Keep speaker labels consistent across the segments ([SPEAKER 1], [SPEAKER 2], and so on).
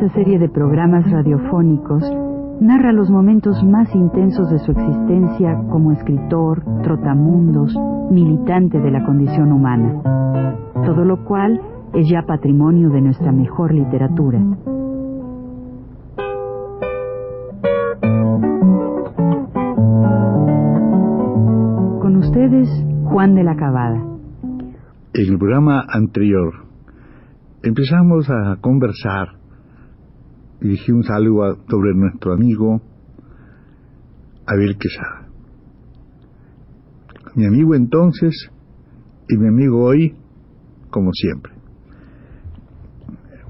[SPEAKER 1] esta serie de programas radiofónicos, narra los momentos más intensos de su existencia como escritor, trotamundos, militante de la condición humana, todo lo cual es ya patrimonio de nuestra mejor literatura. Con ustedes, Juan de la Cabada.
[SPEAKER 2] En el programa anterior empezamos a conversar y dijimos algo sobre nuestro amigo Abel Quesada. Mi amigo entonces y mi amigo hoy, como siempre.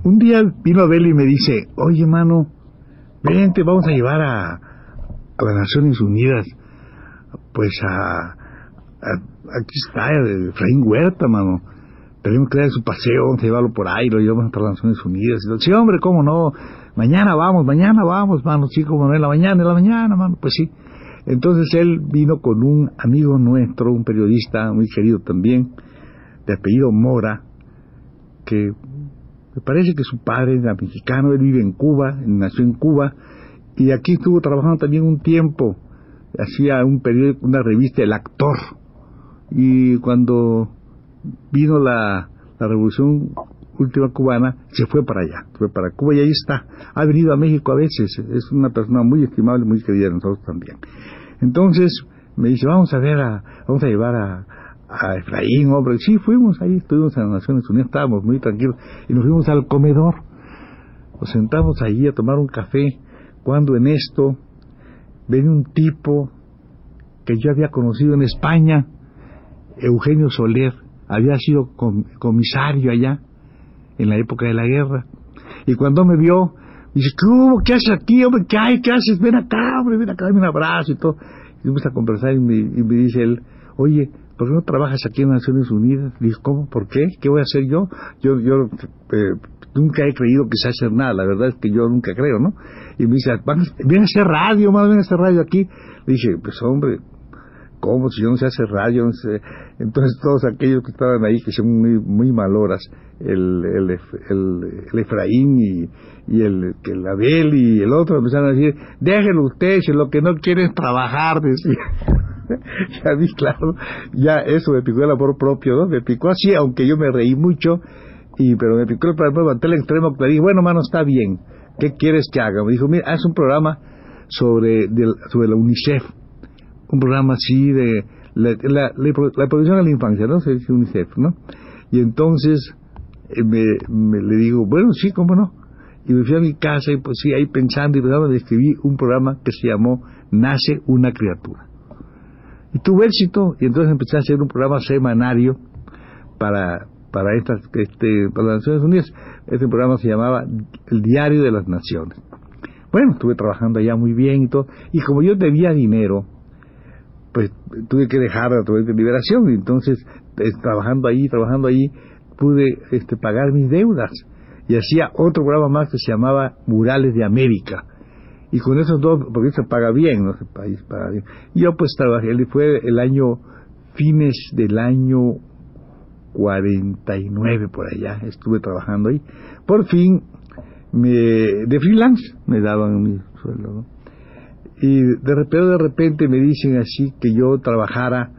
[SPEAKER 2] Un día vino Abel y me dice, oye mano, vente, vamos a llevar a, a las Naciones Unidas, pues a, aquí está, Efraín Huerta, mano. Tenemos que dar su paseo, vamos a llevarlo por ahí, lo llevamos a las Naciones Unidas. Y sí, hombre, cómo no, mañana vamos, mañana vamos, mano, sí, como no, la mañana, en la mañana, mano, pues sí. Entonces él vino con un amigo nuestro, un periodista muy querido también, de apellido Mora, que me parece que su padre era mexicano, él vive en Cuba, nació en Cuba, y aquí estuvo trabajando también un tiempo, hacía un periódico, una revista, El Actor, y cuando vino la, la revolución última cubana, se fue para allá, fue para Cuba y ahí está. Ha venido a México a veces, es una persona muy estimable, muy querida de nosotros también. Entonces me dice, vamos a ver, a, vamos a llevar a, a Efraín, hombre. Sí, fuimos ahí, estuvimos en las Naciones Unidas, estábamos muy tranquilos y nos fuimos al comedor. Nos sentamos allí a tomar un café, cuando en esto ven un tipo que yo había conocido en España, Eugenio Soler, había sido comisario allá en la época de la guerra. Y cuando me vio, dice, ¿qué hubo? ¿Qué haces aquí, hombre? ¿Qué hay? ¿Qué haces? Ven acá, hombre, ven acá, dame un abrazo y todo. Y a conversar y me dice él, oye, ¿por qué no trabajas aquí en Naciones Unidas? Le dije, ¿cómo? ¿Por qué? ¿Qué voy a hacer yo? Yo, yo eh, nunca he creído que se hacer nada, la verdad es que yo nunca creo, ¿no? Y me dice, ven a hacer radio, más ven a hacer radio aquí. Le dije, pues hombre, ¿cómo? Si yo no sé hacer radio. Entonces todos aquellos que estaban ahí, que son muy, muy maloras, el, el, el, el Efraín y, y el, el Abel y el otro empezaron a decir, déjenlo ustedes, si lo que no quieren es trabajar, decía. ya vi, claro, ya eso me picó el amor propio. Me picó así, aunque yo me reí mucho, y pero me picó el levanté el extremo que le dije, bueno, mano, está bien, ¿qué quieres que haga? Me dijo, mira, haz un programa sobre, de, sobre la UNICEF, un programa así de la, la, la, protección a la infancia, ¿no? Se dice UNICEF, ¿no? Y entonces eh, me, le digo, bueno, sí, cómo no. Y me fui a mi casa y pues sí, ahí pensando y pensando, escribí un programa que se llamó Nace una criatura. Y tuvo éxito, y entonces empecé a hacer un programa semanario para, para, estas, este, para las Naciones Unidas. Este programa se llamaba El Diario de las Naciones. Bueno, estuve trabajando allá muy bien y todo. Y como yo debía dinero, pues tuve que dejar a través de liberación. Entonces, trabajando ahí, trabajando ahí, pude este, pagar mis deudas. Y hacía otro programa más que se llamaba Murales de América y con esos dos, porque se paga bien, ¿no? País paga bien. Yo pues trabajé, fue el año, fines del año 49 por allá, estuve trabajando ahí. Por fin, me, de freelance, me daban mi sueldo. Y de repente, de repente me dicen así que yo trabajara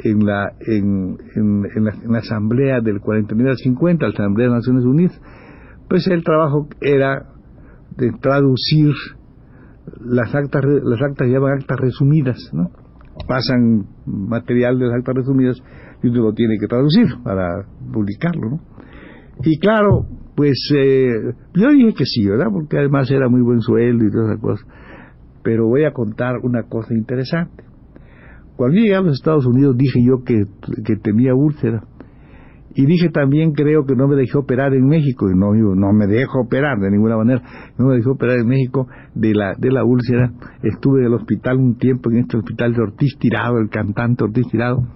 [SPEAKER 2] en la, en, en, la asamblea del 49 al 50, la asamblea de Naciones Unidas. Pues el trabajo era de traducir las actas, las actas llaman actas resumidas, ¿no? Pasan material de las actas resumidas y uno lo tiene que traducir para publicarlo, ¿no? Y claro, pues eh, yo dije que sí, ¿verdad? Porque además era muy buen sueldo y todas esas cosas. Pero voy a contar una cosa interesante. Cuando llegué a los Estados Unidos dije yo que, que tenía úlcera y dije también, creo que no me dejó operar en México, y no, no me dejo operar de ninguna manera, no me dejó operar en México de la, de la úlcera. Estuve en el hospital un tiempo, en este hospital de Ortiz Tirado, el cantante Ortiz Tirado,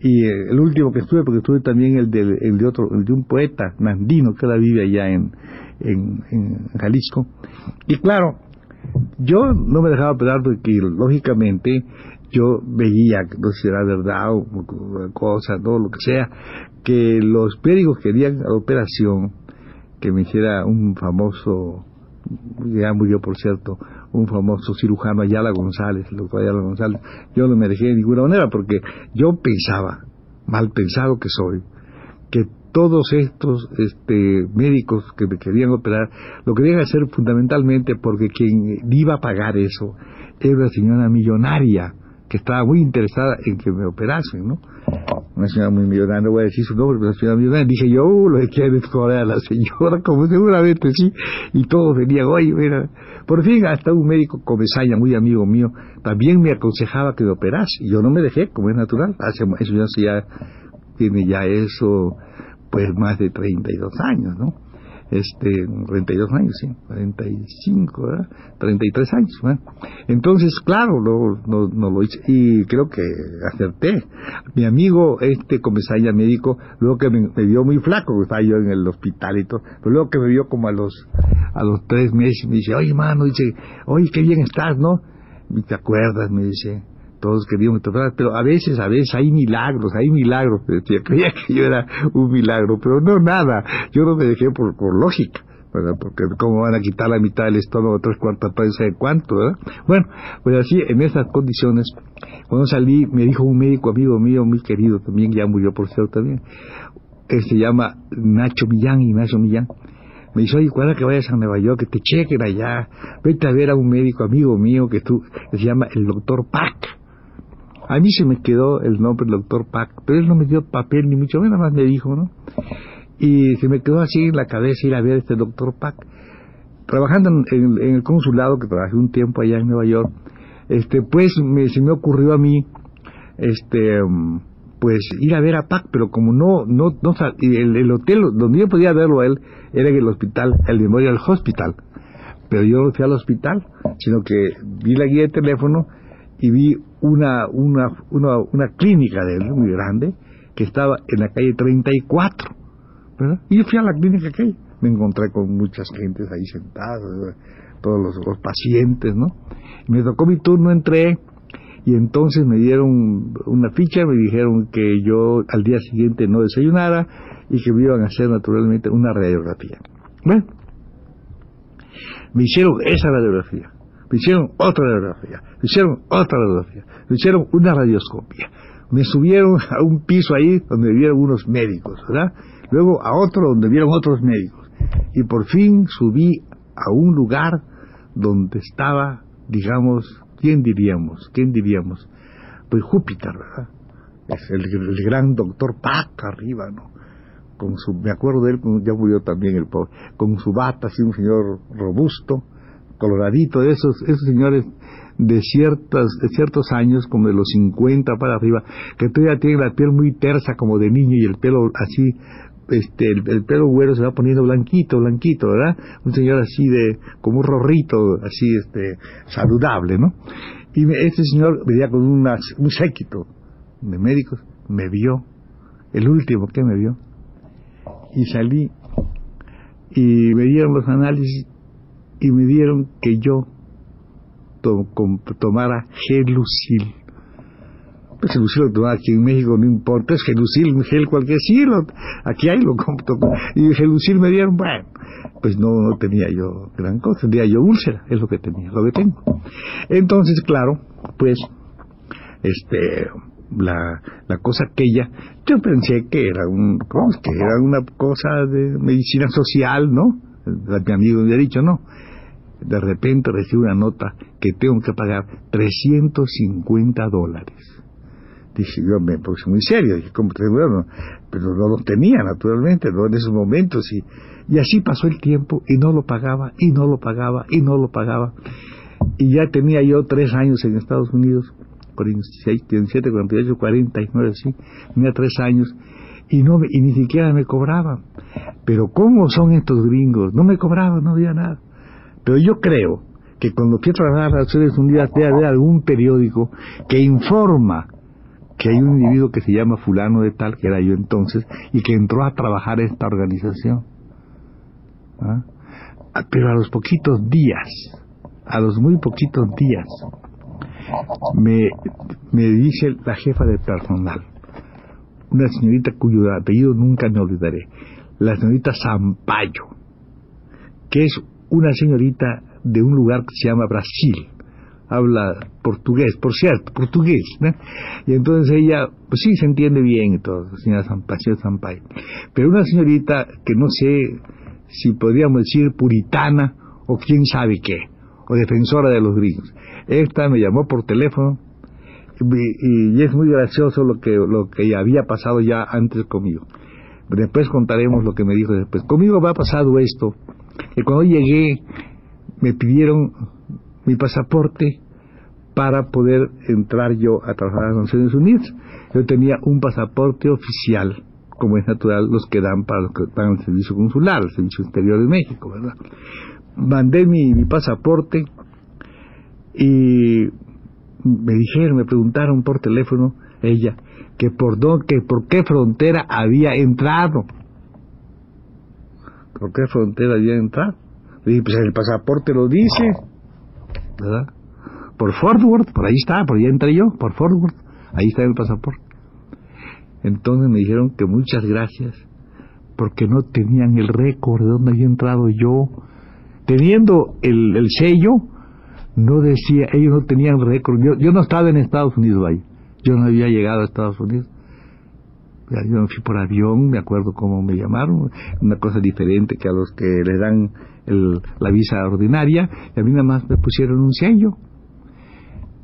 [SPEAKER 2] y eh, el último que estuve, porque estuve también el de, el de otro, el de un poeta, Nandino, que ahora vive allá en, en, en Jalisco. Y claro, yo no me dejaba operar porque lógicamente yo veía, no sé si era verdad o cosa, no, lo que sea, que los médicos querían la operación que me hiciera un famoso, ya murió por cierto, un famoso cirujano Ayala González, el doctor Ayala González. Yo no me dejé de ninguna manera porque yo pensaba, mal pensado que soy, todos estos este, médicos que me querían operar lo querían hacer fundamentalmente porque quien iba a pagar eso era una señora millonaria que estaba muy interesada en que me operasen, ¿no? Una señora muy millonaria, no voy a decir su nombre, pero una señora millonaria. Dije yo, uh, lo que quiere es a la señora, como seguramente sí, y todos venían, oye, mira. Por fin, hasta un médico comesaña, muy amigo mío, también me aconsejaba que me operase, y yo no me dejé, como es natural, hace, eso ya, ya tiene ya eso, pues más de 32 años, ¿no? este 32 años, sí, 45, ¿verdad? 33 años. ¿verdad? Entonces, claro, no, no, no, lo hice y creo que acerté. Mi amigo, este comisario médico, luego que me, vio muy flaco, estaba yo en el hospital y todo, pero luego que me vio como a los a los tres meses, me dice, oye, mano, dice, oye, qué bien estás, ¿no? Y te acuerdas, me dice, todos queríamos pero a veces, a veces hay milagros, hay milagros, decía, creía que yo era un milagro, pero no nada, yo no me dejé por, por lógica, ¿verdad? Porque cómo van a quitar la mitad del estómago, tres cuartas partes de cuánto, ¿verdad? Bueno, pues así, en esas condiciones, cuando salí, me dijo un médico amigo mío, muy querido también, ya murió por cierto también, que se llama Nacho Millán, Ignacio Millán, me dice, oye, cuando que vayas a Nueva York, que te chequen allá, vete a ver a un médico amigo mío que, tú, que se llama el doctor Pac. A mí se me quedó el nombre del doctor Pac, pero él no me dio papel ni mucho menos, más me dijo, ¿no? Y se me quedó así en la cabeza ir a ver a este doctor Pac. Trabajando en, el consulado, que trabajé un tiempo allá en Nueva York, este, pues me, se me ocurrió a mí, este, pues ir a ver a Pac, pero como no, no, no, el, el hotel donde yo podía verlo a él era en el hospital, el Memorial Hospital. Pero yo no fui al hospital, sino que vi la guía de teléfono y vi una, una, una, una clínica de él muy grande que estaba en la calle 34. ¿verdad? Y yo fui a la clínica que me encontré con muchas gentes ahí sentadas, todos los, pacientes, ¿no? Me tocó mi turno, entré y entonces me dieron una ficha, me dijeron que yo al día siguiente no desayunara y que me iban a hacer naturalmente una radiografía. Bueno, me hicieron esa radiografía me hicieron otra radiografía, me hicieron otra radiografía, me hicieron una radioscopia. Me subieron a un piso ahí donde vivieron unos médicos, ¿verdad? Luego a otro donde vieron otros médicos. Y por fin subí a un lugar donde estaba, digamos, ¿quién diríamos? ¿Quién diríamos? Pues Júpiter, ¿verdad? El, gran doctor Pac arriba, ¿no? Con su, me acuerdo de él, ya murió también el pobre, con su bata, así un señor robusto, coloradito, esos, esos señores de ciertas, de ciertos años, como de los 50 para arriba, que todavía tienen la piel muy tersa como de niño y el pelo así, este, el, pelo güero se va poniendo blanquito, blanquito, ¿verdad? Un señor así de, como un rorrito, así, este, saludable, ¿no? Y este señor venía con un séquito de médicos, me vio, el último que me vio, y salí, y me dieron los análisis y me dieron que yo tomara gelucil. Pues gelucil lo tomaba aquí en México, no importa, es gelucil, gel cualquier sí, aquí hay lo Y gelucil me dieron, bueno, pues no, no tenía yo gran cosa, tenía yo úlcera, es lo que tenía, lo que tengo. Entonces, claro, pues, este, la, la cosa aquella, yo pensé que era un, que era una cosa de medicina social, ¿no? Mi amigo me había dicho, no, de repente recibo una nota que tengo que pagar 350 dólares. Dije, yo me puse muy serio, dije, ¿cómo te bueno? Pero no lo tenía, naturalmente, no en esos momentos. Y, y así pasó el tiempo y no lo pagaba, y no lo pagaba, y no lo pagaba. Y ya tenía yo tres años en Estados Unidos, 46, 47, 48, 49, sí, tenía tres años, y, no y ni siquiera me cobraban. Pero ¿cómo son estos gringos? No me cobraban, no había nada. Pero yo creo que cuando a trabajar a Naciones Unidas debe haber algún periódico que informa que hay un individuo que se llama fulano de tal, que era yo entonces, y que entró a trabajar en esta organización. ¿Ah? Pero a los poquitos días, a los muy poquitos días, me, me dice la jefa de personal, una señorita cuyo apellido nunca me olvidaré, la señorita Zampayo, que es una señorita de un lugar que se llama Brasil, habla portugués, por cierto, portugués, Y entonces ella, pues sí, se entiende bien señora Sampaio, Sampaio. Pero una señorita que no sé si podríamos decir puritana o quién sabe qué, o defensora de los gringos. Esta me llamó por teléfono y, es muy gracioso lo que, lo que había pasado ya antes conmigo. Después contaremos lo que me dijo después. Conmigo me ha pasado esto, que cuando llegué me pidieron mi pasaporte para poder entrar yo a trabajar en las Naciones Unidas. Yo tenía un pasaporte oficial, como es natural los que dan para los que pagan el servicio consular, el servicio exterior de México, ¿verdad? Mandé mi, pasaporte y me dijeron, me preguntaron por teléfono, ella, que por, que por qué frontera había entrado. ¿Por qué frontera entrado? Le dije, pues el pasaporte lo dice. ¿verdad? Por Fort por ahí está, por ahí entré yo, por Fort ahí está el pasaporte. Entonces me dijeron que muchas gracias, porque no tenían el récord de dónde había entrado yo. Teniendo el, el sello, no decía, ellos no tenían récord. Yo, yo no estaba en Estados Unidos ahí, yo no había llegado a Estados Unidos. Yo me fui por avión, me acuerdo cómo me llamaron, una cosa diferente que a los que le dan la visa ordinaria, y a mí nada más me pusieron un sello.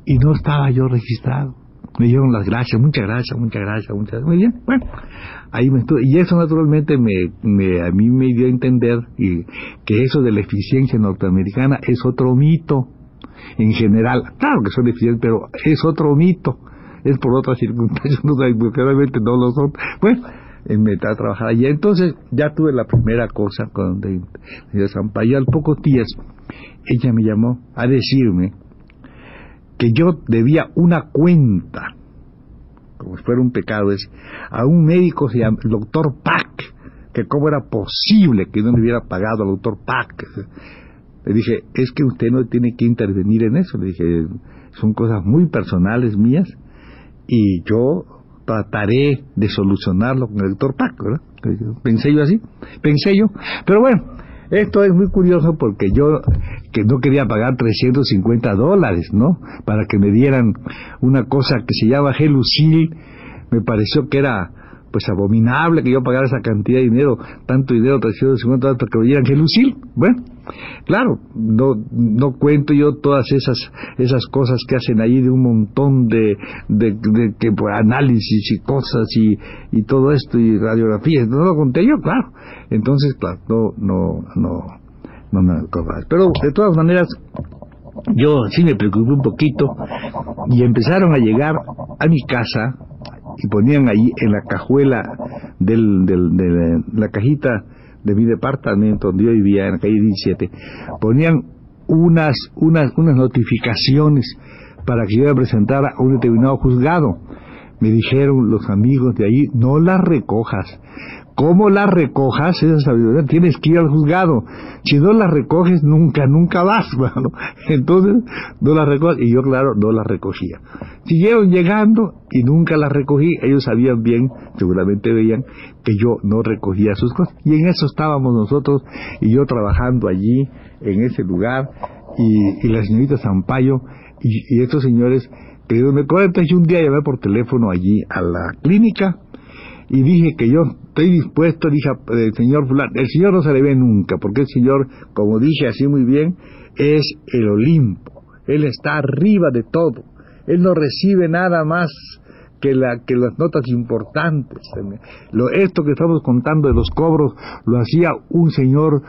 [SPEAKER 2] Y no estaba yo registrado. Me dieron las gracias, muchas gracias, muchas gracias, muchas gracias. Muy bien, bueno, ahí me estuve. Y eso naturalmente me, me, a mí me dio a entender que eso de la eficiencia norteamericana es otro mito en general. Claro que son eficientes, pero es otro mito. Es por otras circunstancias, no, realmente no lo son. Bueno, en meter a trabajar allí. Entonces ya tuve la primera cosa con de, de y Al pocos días ella me llamó a decirme que yo debía una cuenta, como si fuera un pecado, es, a un médico, se llama, el doctor Pack, que cómo era posible que no le hubiera pagado al doctor Pack. Le dije, es que usted no tiene que intervenir en eso. Le dije, son cosas muy personales mías y yo trataré de solucionarlo con el doctor Paco, ¿verdad? Pensé yo así, pensé yo. Pero bueno, esto es muy curioso porque yo que no quería pagar 350 dólares, ¿no? Para que me dieran una cosa que se llama gelucil, me pareció que era pues abominable que yo pagara esa cantidad de dinero, tanto dinero, 350 dólares para que me dieran gelucil. Bueno, Claro, no, no cuento yo todas esas, esas cosas que hacen ahí de un montón de, de, que, pues, análisis y cosas y, y todo esto y radiografías, no lo conté yo, claro. Entonces, claro, no, no, no, no me Pero de todas maneras, yo sí me preocupé un poquito y empezaron a llegar a mi casa y ponían ahí en la cajuela del, del, de la cajita de mi departamento donde yo vivía, en la calle 17, ponían unas, unas, unas notificaciones para que yo me presentara a un determinado juzgado. Me dijeron los amigos de ahí, no las recojas, ¿Cómo la recojas esa sabiduría? Tienes que ir al juzgado. Si no la recoges, nunca, nunca vas, mano. Entonces, no la recoges. Y yo, claro, no la recogía. Siguieron llegando y nunca la recogí. Ellos sabían bien, seguramente veían, que yo no recogía sus cosas. Y en eso estábamos nosotros y yo trabajando allí, en ese lugar, y, la señorita Zampayo y, estos señores y un día llamé por teléfono allí a la clínica y dije que yo estoy dispuesto, dije el señor fulano, el señor no se le ve nunca, porque el señor, como dije así muy bien, es el Olimpo, él está arriba de todo, él no recibe nada más que, la, que las notas importantes. Lo, esto que estamos contando de los cobros lo hacía un señor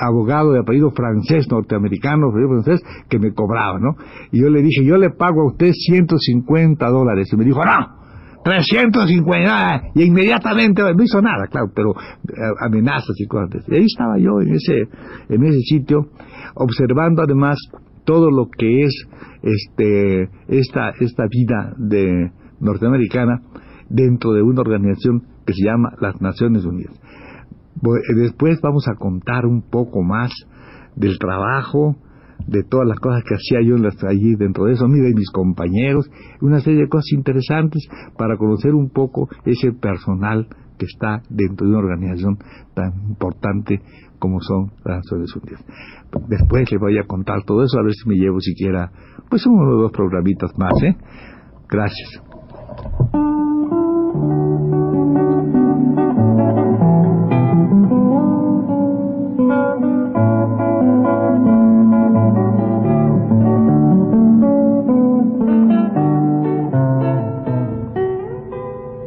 [SPEAKER 2] abogado de apellido francés, norteamericano, francés, que me cobraba, ¿no? Y yo le dije, yo le pago a usted 150 dólares. Y me dijo, no, 350, y inmediatamente no hizo nada, claro, pero eh, amenazas y cosas. Y ahí estaba yo en ese, en ese sitio, observando además todo lo que es este, esta, esta vida de norteamericana dentro de una organización que se llama las Naciones Unidas. Después vamos a contar un poco más del trabajo de todas las cosas que hacía yo allí dentro de eso, mira, y mis compañeros, una serie de cosas interesantes para conocer un poco ese personal que está dentro de una organización tan importante como son las Naciones Unidas. Después le voy a contar todo eso, a ver si me llevo siquiera, pues uno o dos programitas más, ¿eh? Gracias.